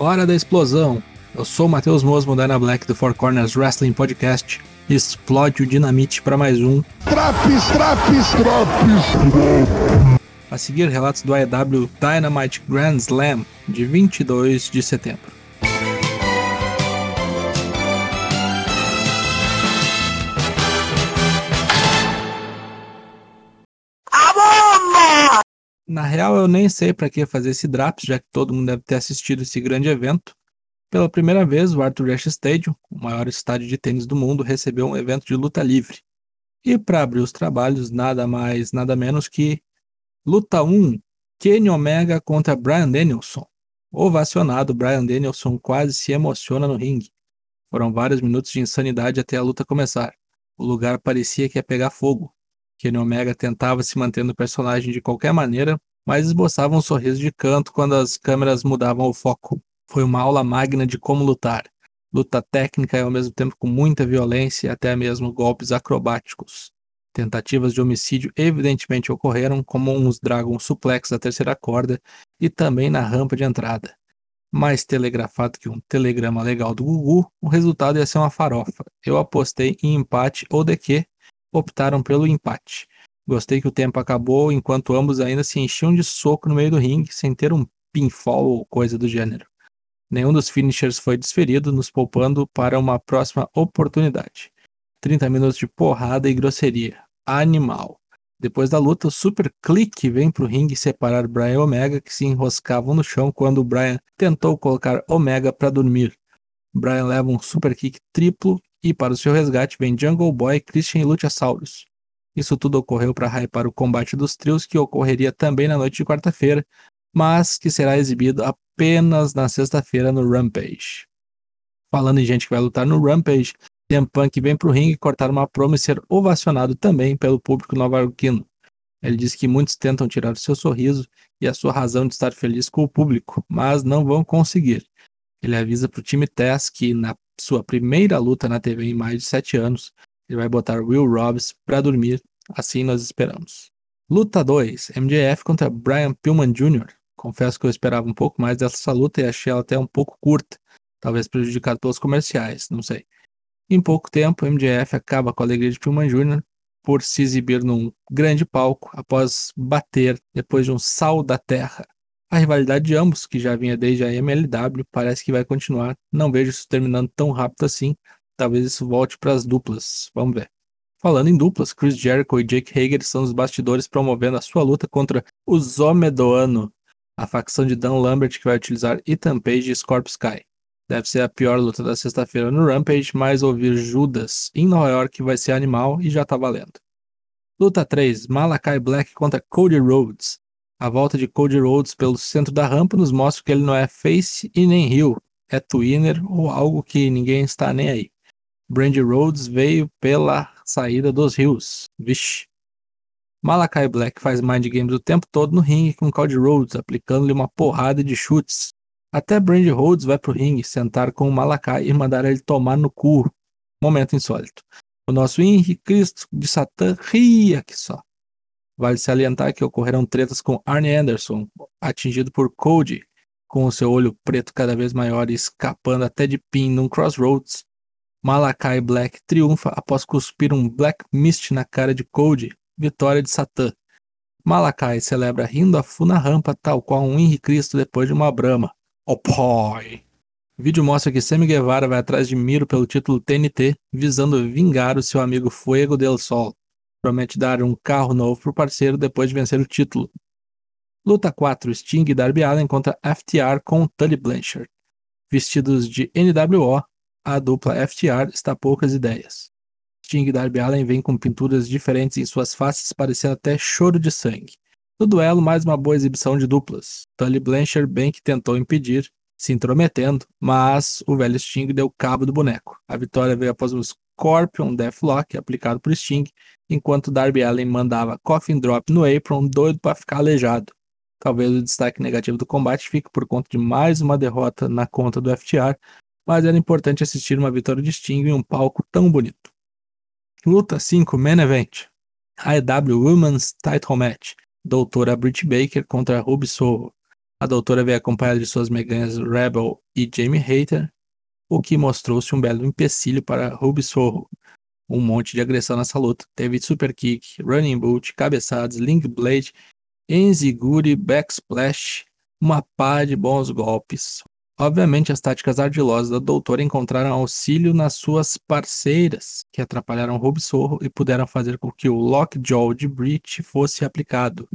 Hora da explosão! Eu sou o Matheus Mosmo da Ana Black do Four Corners Wrestling Podcast. Explode o dinamite para mais um. Traps, traps, traps! A seguir, relatos do AEW Dynamite Grand Slam de 22 de setembro. Na real, eu nem sei para que fazer esse Draps, já que todo mundo deve ter assistido esse grande evento. Pela primeira vez, o Arthur Ashe Stadium, o maior estádio de tênis do mundo, recebeu um evento de luta livre. E para abrir os trabalhos, nada mais, nada menos que Luta 1, Kenny Omega contra Brian Danielson. Ovacionado, Brian Danielson quase se emociona no ringue. Foram vários minutos de insanidade até a luta começar. O lugar parecia que ia pegar fogo. Kenny Omega tentava se manter no personagem de qualquer maneira, mas esboçava um sorriso de canto quando as câmeras mudavam o foco. Foi uma aula magna de como lutar. Luta técnica e ao mesmo tempo com muita violência e até mesmo golpes acrobáticos. Tentativas de homicídio evidentemente ocorreram, como uns Dragon Suplex da terceira corda e também na rampa de entrada. Mais telegrafado que um telegrama legal do Gugu, o resultado ia ser uma farofa. Eu apostei em empate ou de que optaram pelo empate. Gostei que o tempo acabou enquanto ambos ainda se enchiam de soco no meio do ringue, sem ter um pinfall ou coisa do gênero. Nenhum dos finishers foi desferido, nos poupando para uma próxima oportunidade. 30 minutos de porrada e grosseria. Animal. Depois da luta, o Super Click vem para o ringue separar Brian e Omega, que se enroscavam no chão quando Brian tentou colocar Omega para dormir. Brian leva um Super Kick triplo e para o seu resgate vem Jungle Boy, Christian e Luchasaurus. Isso tudo ocorreu para hypar o combate dos trios que ocorreria também na noite de quarta-feira, mas que será exibido apenas na sexta-feira no Rampage. Falando em gente que vai lutar no Rampage, CM Punk vem pro ringue cortar uma promo e ser ovacionado também pelo público nova-iorquino. Ele diz que muitos tentam tirar o seu sorriso e a sua razão de estar feliz com o público, mas não vão conseguir. Ele avisa pro time Tess que na sua primeira luta na TV em mais de sete anos, ele vai botar Will Robbs pra dormir, assim nós esperamos. Luta 2, MJF contra Brian Pillman Jr. Confesso que eu esperava um pouco mais dessa luta e achei ela até um pouco curta, talvez prejudicado pelos comerciais, não sei. Em pouco tempo, MJF acaba com a alegria de Pillman Jr. por se exibir num grande palco após bater depois de um sal da terra. A rivalidade de ambos, que já vinha desde a MLW, parece que vai continuar. Não vejo isso terminando tão rápido assim. Talvez isso volte para as duplas. Vamos ver. Falando em duplas, Chris Jericho e Jake Hager são os bastidores promovendo a sua luta contra o Zomedoano, a facção de Dan Lambert que vai utilizar Ethan Page e Scorpio Sky. Deve ser a pior luta da sexta-feira no Rampage, mas ouvir Judas em Nova York vai ser animal e já tá valendo. Luta 3: Malakai Black contra Cody Rhodes. A volta de Cody Rhodes pelo centro da rampa nos mostra que ele não é face e nem heel, é twinner ou algo que ninguém está nem aí. Brandy Rhodes veio pela saída dos rios. Vixe. Malakai Black faz mind games o tempo todo no ringue com Cody Rhodes, aplicando-lhe uma porrada de chutes. Até Brandy Rhodes vai pro ringue sentar com o Malakai e mandar ele tomar no cu. Momento insólito. O nosso Henry Cristo de Satã ria que só. Vale salientar que ocorreram tretas com Arne Anderson, atingido por Cody, com o seu olho preto cada vez maior e escapando até de pin num crossroads. Malakai Black triunfa após cuspir um Black Mist na cara de Cody, vitória de Satã. Malakai celebra rindo a fu na rampa, tal qual um Henri Cristo depois de uma brama. Oh vídeo mostra que Sammy Guevara vai atrás de Miro pelo título TNT, visando vingar o seu amigo Fuego del Sol. Promete dar um carro novo pro parceiro depois de vencer o título. Luta 4: Sting e Darby Allen contra FTR com Tully Blanchard. Vestidos de NWO, a dupla FTR está poucas ideias. Sting e Darby Allen vêm com pinturas diferentes em suas faces, parecendo até choro de sangue. No duelo, mais uma boa exibição de duplas. Tully Blanchard bem que tentou impedir, se intrometendo, mas o velho Sting deu cabo do boneco. A vitória veio após um Scorpion Deathlock aplicado por Sting, enquanto Darby Allen mandava Coffin Drop no apron, doido para ficar aleijado. Talvez o destaque negativo do combate fique por conta de mais uma derrota na conta do FTR, mas era importante assistir uma vitória de Sting em um palco tão bonito. Luta 5 Main Event AEW Women's Title Match Doutora Britt Baker contra Ruby Soho. A doutora veio acompanhada de suas meganhas Rebel e Jamie Hater, o que mostrou-se um belo empecilho para Ruby Sorro. Um monte de agressão nessa luta. Teve super kick, running boot, cabeçadas, link blade, enziguri, backsplash, uma pá de bons golpes. Obviamente, as táticas ardilosas da doutora encontraram auxílio nas suas parceiras, que atrapalharam Ruby Sorro e puderam fazer com que o Lockjaw de Breach fosse aplicado.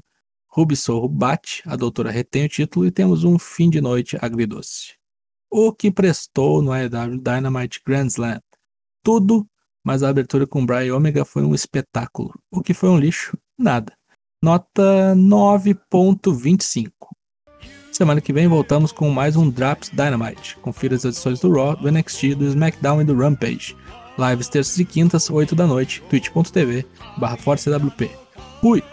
Ruby Sorro bate, a doutora retém o título e temos um fim de noite agridoce. O que prestou no AEW Dynamite Grand Slam? Tudo, mas a abertura com Brian Omega foi um espetáculo. O que foi um lixo? Nada. Nota 9.25. Semana que vem voltamos com mais um Drops Dynamite. Confira as edições do Raw, do NXT, do SmackDown e do Rampage. Lives terças e quintas, 8 da noite, twitch.tv barra Fui!